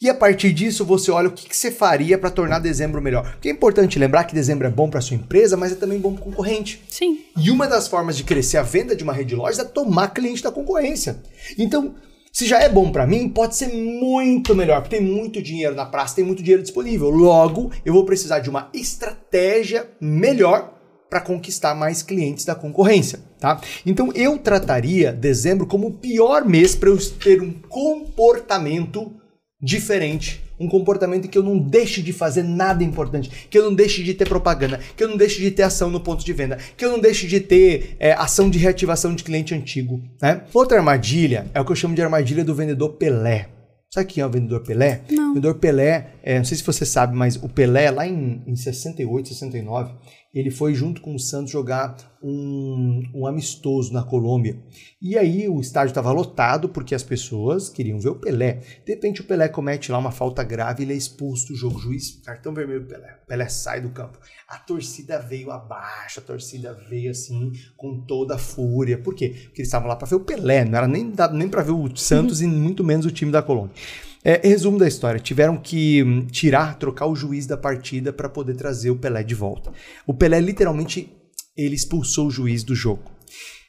E a partir disso você olha o que, que você faria para tornar dezembro melhor. Porque é importante lembrar que dezembro é bom para sua empresa, mas é também bom para o concorrente. Sim. E uma das formas de crescer a venda de uma rede de lojas é tomar cliente da concorrência. Então, se já é bom para mim, pode ser muito melhor, porque tem muito dinheiro na praça, tem muito dinheiro disponível. Logo, eu vou precisar de uma estratégia melhor para conquistar mais clientes da concorrência, tá? Então eu trataria dezembro como o pior mês para eu ter um comportamento diferente, um comportamento em que eu não deixe de fazer nada importante, que eu não deixe de ter propaganda, que eu não deixe de ter ação no ponto de venda, que eu não deixe de ter é, ação de reativação de cliente antigo, né? Outra armadilha é o que eu chamo de armadilha do vendedor Pelé. Sabe quem é o vendedor Pelé? Não. O vendedor Pelé, é, não sei se você sabe, mas o Pelé, lá em, em 68, 69, ele foi junto com o Santos jogar um, um amistoso na Colômbia. E aí o estádio estava lotado porque as pessoas queriam ver o Pelé. De repente o Pelé comete lá uma falta grave e ele é expulso do jogo. Juiz, cartão vermelho Pelé. Pelé sai do campo. A torcida veio abaixo, a torcida veio assim com toda a fúria. Por quê? Porque eles estavam lá para ver o Pelé, não era nem, nem para ver o Santos e muito menos o time da Colômbia. É, resumo da história: tiveram que hum, tirar, trocar o juiz da partida para poder trazer o Pelé de volta. O Pelé literalmente ele expulsou o juiz do jogo.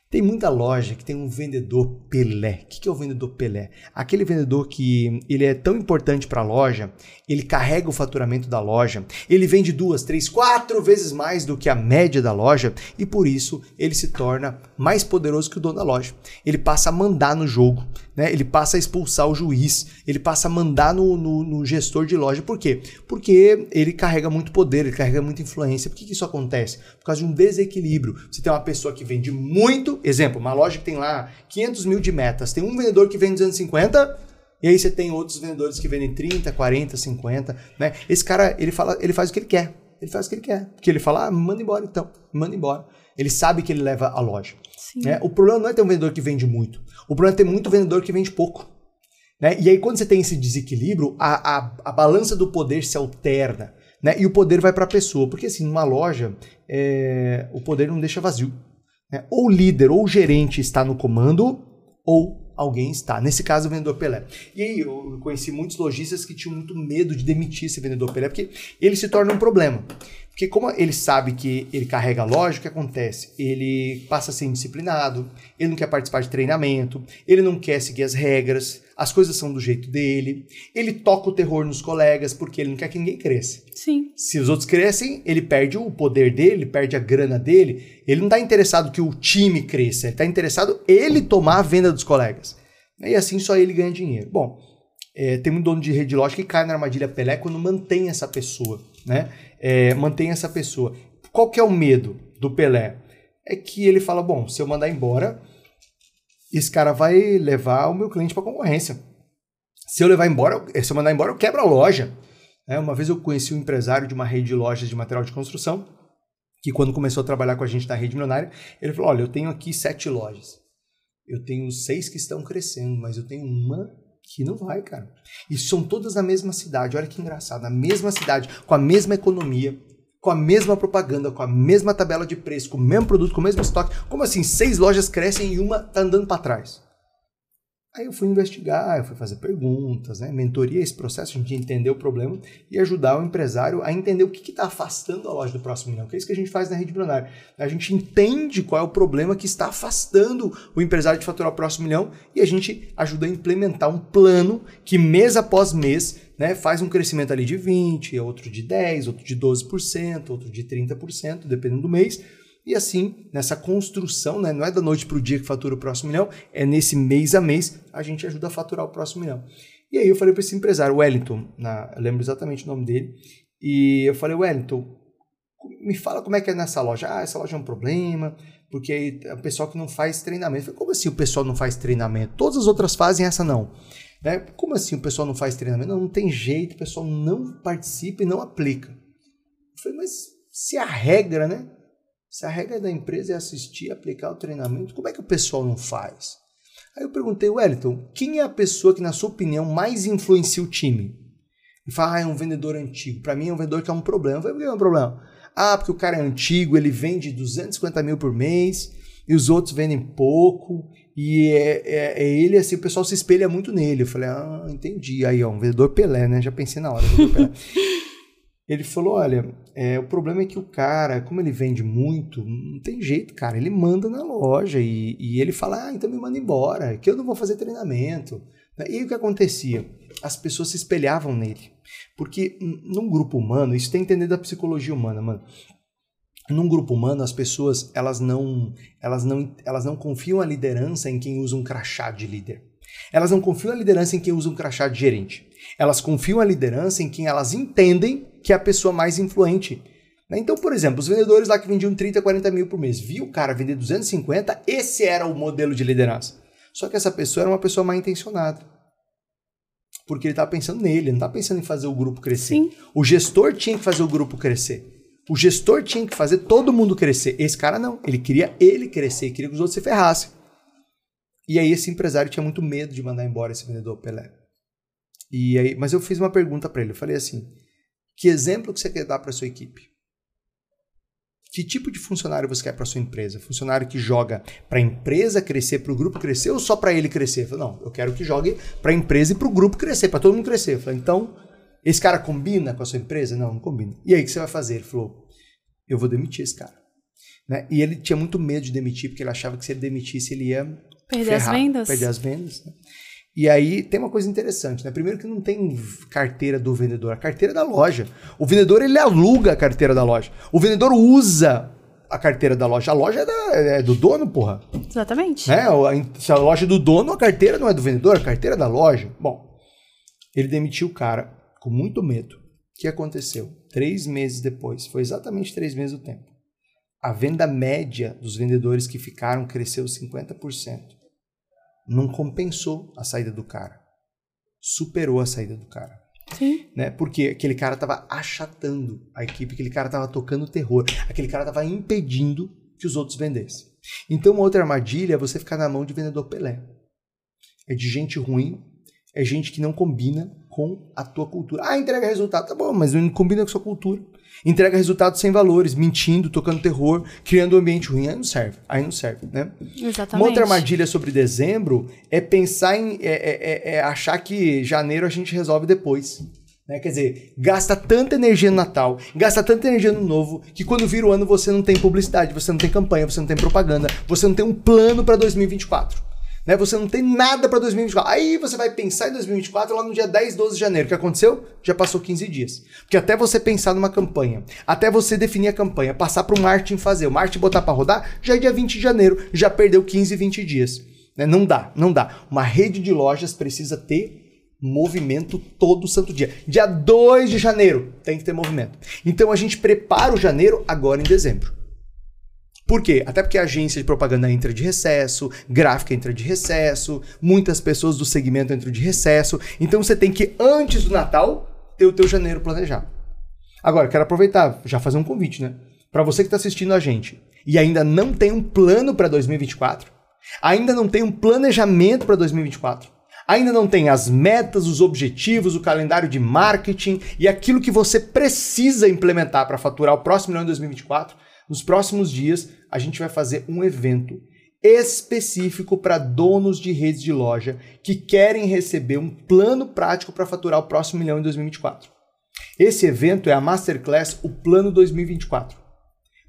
Tem muita loja que tem um vendedor Pelé. O que é o vendedor Pelé? Aquele vendedor que ele é tão importante para a loja, ele carrega o faturamento da loja, ele vende duas, três, quatro vezes mais do que a média da loja e por isso ele se torna mais poderoso que o dono da loja. Ele passa a mandar no jogo, né? ele passa a expulsar o juiz, ele passa a mandar no, no, no gestor de loja. Por quê? Porque ele carrega muito poder, ele carrega muita influência. Por que, que isso acontece? Por causa de um desequilíbrio. Você tem uma pessoa que vende muito Exemplo, uma loja que tem lá 500 mil de metas, tem um vendedor que vende 250, e aí você tem outros vendedores que vendem 30, 40, 50, né? Esse cara, ele fala, ele faz o que ele quer. Ele faz o que ele quer. Porque ele fala, ah, manda embora então, manda embora. Ele sabe que ele leva a loja. Né? O problema não é ter um vendedor que vende muito. O problema é ter muito vendedor que vende pouco. Né? E aí, quando você tem esse desequilíbrio, a, a, a balança do poder se alterna. Né? E o poder vai para a pessoa. Porque, assim, numa loja, é, o poder não deixa vazio. Né? Ou o líder ou o gerente está no comando, ou alguém está. Nesse caso, o vendedor Pelé. E aí eu conheci muitos lojistas que tinham muito medo de demitir esse vendedor Pelé, porque ele se torna um problema. Porque como ele sabe que ele carrega a loja, o que acontece? Ele passa a ser indisciplinado, ele não quer participar de treinamento, ele não quer seguir as regras, as coisas são do jeito dele, ele toca o terror nos colegas porque ele não quer que ninguém cresça. Sim. Se os outros crescem, ele perde o poder dele, ele perde a grana dele, ele não está interessado que o time cresça, ele está interessado ele tomar a venda dos colegas. E assim só ele ganha dinheiro. Bom, é, tem um dono de rede de loja que cai na armadilha Pelé quando mantém essa pessoa, né? É, mantém essa pessoa. Qual que é o medo do Pelé? É que ele fala, bom, se eu mandar embora, esse cara vai levar o meu cliente para concorrência. Se eu levar embora, se eu mandar embora, eu quebro a loja. É, uma vez eu conheci um empresário de uma rede de lojas de material de construção, que quando começou a trabalhar com a gente na rede milionária, ele falou, olha, eu tenho aqui sete lojas. Eu tenho seis que estão crescendo, mas eu tenho uma que não vai, cara. E são todas na mesma cidade. Olha que engraçado. Na mesma cidade, com a mesma economia, com a mesma propaganda, com a mesma tabela de preço, com o mesmo produto, com o mesmo estoque. Como assim? Seis lojas crescem e uma tá andando para trás. Aí eu fui investigar, eu fui fazer perguntas, né? mentoria esse processo, a gente entender o problema e ajudar o empresário a entender o que está afastando a loja do próximo milhão, que é isso que a gente faz na Rede Milionária. A gente entende qual é o problema que está afastando o empresário de faturar o próximo milhão e a gente ajuda a implementar um plano que mês após mês né, faz um crescimento ali de 20%, outro de 10%, outro de 12%, outro de 30%, dependendo do mês, e assim, nessa construção, né, não é da noite para o dia que fatura o próximo milhão, é nesse mês a mês a gente ajuda a faturar o próximo milhão. E aí eu falei para esse empresário, Wellington, na, eu lembro exatamente o nome dele, e eu falei, Wellington, me fala como é que é nessa loja. Ah, essa loja é um problema, porque aí é o pessoal que não faz treinamento. Eu falei, como assim o pessoal não faz treinamento? Todas as outras fazem, essa não. Né? Como assim o pessoal não faz treinamento? Não, não tem jeito, o pessoal não participa e não aplica. Eu falei, mas se a regra, né? Se a regra da empresa é assistir, aplicar o treinamento, como é que o pessoal não faz? Aí eu perguntei, Wellington, quem é a pessoa que, na sua opinião, mais influencia o time? Ele fala, ah, é um vendedor antigo. Para mim é um vendedor que é um problema. Eu falei, por que é um problema? Ah, porque o cara é antigo, ele vende 250 mil por mês e os outros vendem pouco. E é, é, é, ele, assim, o pessoal se espelha muito nele. Eu falei, ah, entendi. Aí, ó, um vendedor Pelé, né? Já pensei na hora. [laughs] Ele falou: olha, é, o problema é que o cara, como ele vende muito, não tem jeito, cara. Ele manda na loja e, e ele fala: ah, então me manda embora, que eu não vou fazer treinamento. E aí o que acontecia? As pessoas se espelhavam nele. Porque num grupo humano, isso tem que entender da psicologia humana, mano. Num grupo humano, as pessoas elas não, elas não, elas não confiam a liderança em quem usa um crachá de líder. Elas não confiam a liderança em quem usa um crachá de gerente. Elas confiam a liderança em quem elas entendem que é a pessoa mais influente. Né? Então, por exemplo, os vendedores lá que vendiam 30, 40 mil por mês, viu o cara vender 250, esse era o modelo de liderança. Só que essa pessoa era uma pessoa mal intencionada. Porque ele estava pensando nele, não estava pensando em fazer o grupo crescer. Sim. O gestor tinha que fazer o grupo crescer. O gestor tinha que fazer todo mundo crescer. Esse cara não. Ele queria ele crescer, queria que os outros se ferrassem. E aí esse empresário tinha muito medo de mandar embora esse vendedor Pelé. E aí, mas eu fiz uma pergunta para ele. Eu falei assim: que exemplo que você quer dar para sua equipe? Que tipo de funcionário você quer para sua empresa? Funcionário que joga para a empresa crescer, para o grupo crescer ou só para ele crescer? Falei, não, eu quero que jogue para a empresa e para o grupo crescer, para todo mundo crescer. Falei, então, esse cara combina com a sua empresa? Não, não combina. E aí, o que você vai fazer? Ele falou, eu vou demitir esse cara. Né? E ele tinha muito medo de demitir, porque ele achava que se ele demitisse, ele ia Perder ferrar, as vendas? Perder as vendas. Né? E aí tem uma coisa interessante, né? Primeiro que não tem carteira do vendedor, a carteira é da loja. O vendedor ele aluga a carteira da loja. O vendedor usa a carteira da loja. A loja é, da- é do dono, porra. Exatamente. Né? Se a loja é do dono, a carteira não é do vendedor, a carteira é da loja. Bom, ele demitiu o cara com muito medo. O que aconteceu? Três meses depois, foi exatamente três meses o tempo. A venda média dos vendedores que ficaram cresceu 50%. Não compensou a saída do cara. Superou a saída do cara Sim. né? Porque aquele cara tava achatando a equipe, aquele cara tava tocando terror, aquele cara tava impedindo que os outros vendessem. Então, uma outra armadilha é você ficar na mão de vendedor Pelé. É de gente ruim, é gente que não combina com a tua cultura. Ah, entrega resultado, tá bom, mas não combina com a sua cultura. Entrega resultado sem valores, mentindo, tocando terror, criando um ambiente ruim, aí não serve, aí não serve, né? Exatamente. Uma outra armadilha sobre dezembro é pensar em é, é- é- é achar que janeiro a gente resolve depois. Né? Quer dizer, gasta tanta energia no Natal, gasta tanta energia no novo, que quando vira o ano você não tem publicidade, você não tem campanha, você não tem propaganda, você não tem um plano para 2024. Né? Você não tem nada para 2024. Aí você vai pensar em 2024 lá no dia 10, 12 de janeiro. O que aconteceu? Já passou 15 dias. Porque até você pensar numa campanha, até você definir a campanha, passar para o marketing fazer, o marketing botar para rodar, já é dia 20 de janeiro, já perdeu 15, 20 dias. Né? Não dá, não dá. Uma rede de lojas precisa ter movimento todo santo dia. Dia 2 de janeiro tem que ter movimento. Então a gente prepara o janeiro agora em dezembro. Por quê? Até porque a agência de propaganda entra de recesso, gráfica entra de recesso, muitas pessoas do segmento entram de recesso. Então você tem que, antes do Natal, ter o teu janeiro planejado. Agora, quero aproveitar, já fazer um convite, né? Para você que está assistindo a gente e ainda não tem um plano para 2024, ainda não tem um planejamento para 2024, ainda não tem as metas, os objetivos, o calendário de marketing e aquilo que você precisa implementar para faturar o próximo milhão em 2024, nos próximos dias a gente vai fazer um evento específico para donos de redes de loja que querem receber um plano prático para faturar o próximo milhão em 2024. Esse evento é a Masterclass O Plano 2024.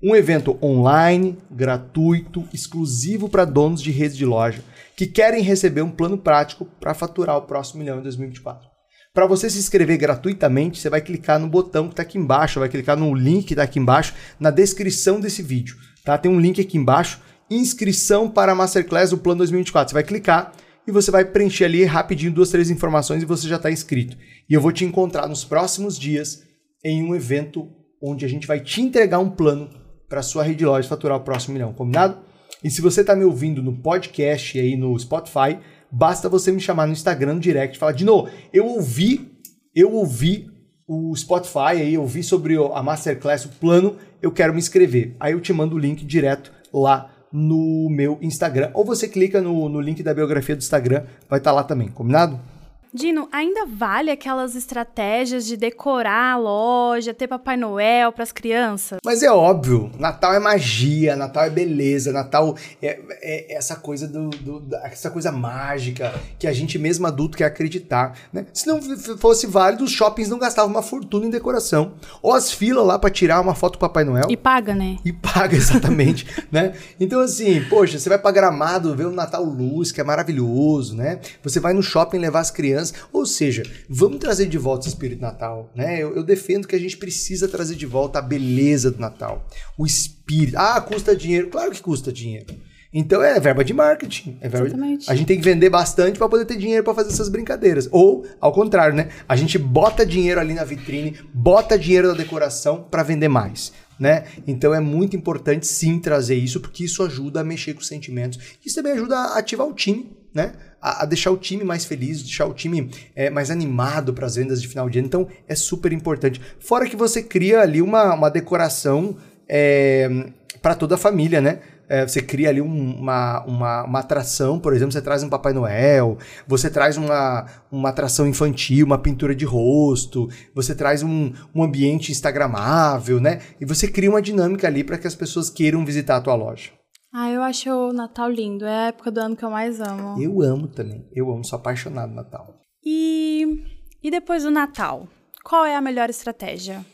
Um evento online, gratuito, exclusivo para donos de redes de loja que querem receber um plano prático para faturar o próximo milhão em 2024. Para você se inscrever gratuitamente, você vai clicar no botão que está aqui embaixo, vai clicar no link que está aqui embaixo, na descrição desse vídeo. Tá? Tem um link aqui embaixo, inscrição para a Masterclass do Plano 2024. Você vai clicar e você vai preencher ali rapidinho duas, três informações e você já está inscrito. E eu vou te encontrar nos próximos dias em um evento onde a gente vai te entregar um plano para sua rede de lojas faturar o próximo milhão, combinado? E se você está me ouvindo no podcast aí no Spotify, basta você me chamar no Instagram no direct e falar, Dino, eu ouvi, eu ouvi o Spotify aí, eu ouvi sobre a Masterclass, o plano, eu quero me inscrever. Aí eu te mando o link direto lá no meu Instagram. Ou você clica no, no link da biografia do Instagram, vai estar lá também, combinado? Dino, ainda vale aquelas estratégias de decorar a loja, ter Papai Noel para as crianças? Mas é óbvio, Natal é magia, Natal é beleza, Natal é, é essa coisa do, do- essa coisa mágica que a gente mesmo adulto quer acreditar, né? Se não fosse válido, os shoppings não gastavam uma fortuna em decoração. Ou as filas lá para tirar uma foto do Papai Noel. E paga, né? E paga, [laughs] exatamente, né? Então, assim, poxa, você vai pra Gramado ver o Natal Luz, que é maravilhoso, né? Você vai no shopping levar as crianças. Ou seja, vamos trazer de volta esse espírito Natal, né? Eu, eu defendo que a gente precisa trazer de volta a beleza do Natal. O espírito. Ah, custa dinheiro. Claro que custa dinheiro. Então é verba de marketing. É verba... Exatamente. A gente tem que vender bastante para poder ter dinheiro para fazer essas brincadeiras. Ou, ao contrário, né? A gente bota dinheiro ali na vitrine, bota dinheiro na decoração para vender mais. Né? Então é muito importante sim trazer isso, porque isso ajuda a mexer com os sentimentos. Isso também ajuda a ativar o time, né? A, a deixar o time mais feliz, deixar o time é, mais animado para as vendas de final de ano. Então é super importante. Fora que você cria ali uma, uma decoração é, para toda a família, né? É, você cria ali um- uma, uma, uma atração, por exemplo, você traz um Papai Noel, você traz uma, uma atração infantil, uma pintura de rosto, você traz um, um ambiente instagramável, né? E você cria uma dinâmica ali para que as pessoas queiram visitar a tua loja. Ah, eu acho o Natal lindo. É a época do ano que eu mais amo. Eu amo também, eu amo, sou apaixonado no Natal. E, e depois do Natal? Qual é a melhor estratégia?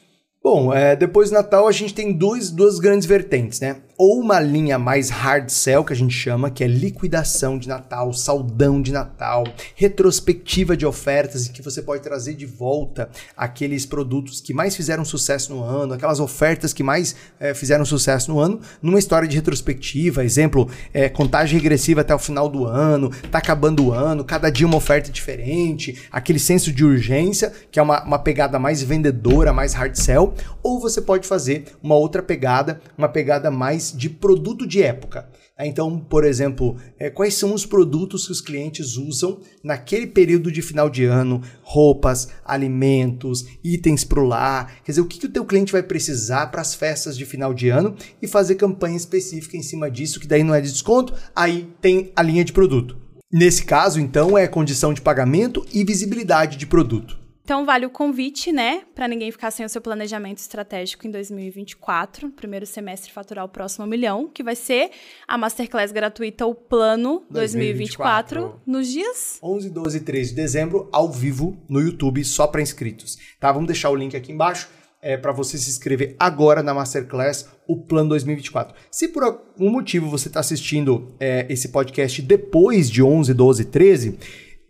Bom, é, depois do Natal a gente tem dois, duas grandes vertentes, né? Ou uma linha mais hard sell, que a gente chama, que é liquidação de Natal, saldão de Natal, retrospectiva de ofertas, em que você pode trazer de volta aqueles produtos que mais fizeram sucesso no ano, aquelas ofertas que mais é, fizeram sucesso no ano, numa história de retrospectiva, exemplo, é, contagem regressiva até o final do ano, tá acabando o ano, cada dia uma oferta diferente, aquele senso de urgência, que é uma, uma pegada mais vendedora, mais hard sell, ou você pode fazer uma outra pegada, uma pegada mais de produto de época. Tá? Então, por exemplo, é, quais são os produtos que os clientes usam naquele período de final de ano? Roupas, alimentos, itens para o lar. Quer dizer, o que, que o teu cliente vai precisar para as festas de final de ano e fazer campanha específica em cima disso, que daí não é de desconto, aí tem a linha de produto. Nesse caso, então, é condição de pagamento e visibilidade de produto. Então, vale o convite, né, para ninguém ficar sem o seu planejamento estratégico em 2024, primeiro semestre faturar o próximo milhão, que vai ser a Masterclass gratuita, o Plano 2024, 2024 nos dias 11, 12 e 13 de dezembro, ao vivo no YouTube, só para inscritos. Tá? Vamos deixar o link aqui embaixo é, para você se inscrever agora na Masterclass, o Plano 2024. Se por algum motivo você está assistindo é, esse podcast depois de 11, 12 e 13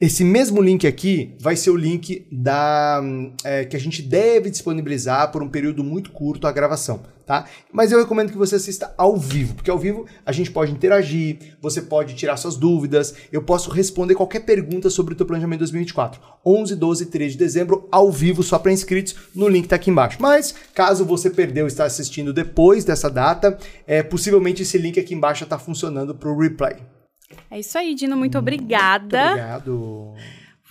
esse mesmo link aqui vai ser o link da é, que a gente deve disponibilizar por um período muito curto a gravação, tá? Mas eu recomendo que você assista ao vivo, porque ao vivo a gente pode interagir, você pode tirar suas dúvidas, eu posso responder qualquer pergunta sobre o teu planejamento 2024. 11, 12 e 13 de dezembro, ao vivo, só para inscritos, no link tá aqui embaixo. Mas, caso você perdeu e está assistindo depois dessa data, é, possivelmente esse link aqui embaixo está funcionando para o replay. É isso aí, Dino. Muito obrigada. Muito obrigado.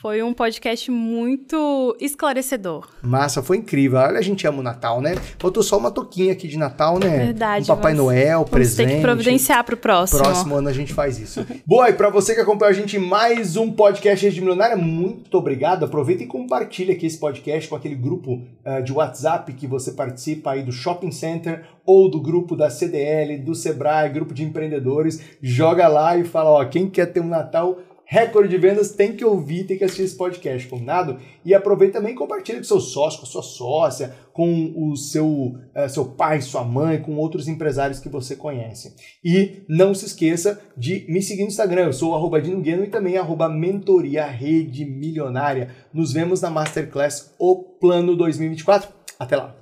Foi um podcast muito esclarecedor. Massa, foi incrível. Olha, a gente ama o Natal, né? Faltou só uma toquinha aqui de Natal, né? Verdade. Um Papai Noel, vamos presente. Tem que providenciar pro próximo. Próximo ano a gente faz isso. Boa, e pra você que acompanha a gente em mais um podcast de Milionária, muito obrigado. Aproveita e compartilha aqui esse podcast com aquele grupo uh, de WhatsApp que você participa aí do Shopping Center ou do grupo da CDL, do Sebrae, grupo de empreendedores. Joga lá e fala, ó, quem quer ter um Natal recorde de vendas, tem que ouvir, tem que assistir esse podcast, combinado? E aproveita também e compartilha com seu sócio, com sua sócia, com o seu, uh, seu pai, sua mãe, com outros empresários que você conhece. E não se esqueça de me seguir no Instagram, eu sou o Dino Gueno e também arroba Mentoria Rede Milionária. Nos vemos na Masterclass O Plano 2024. Até lá!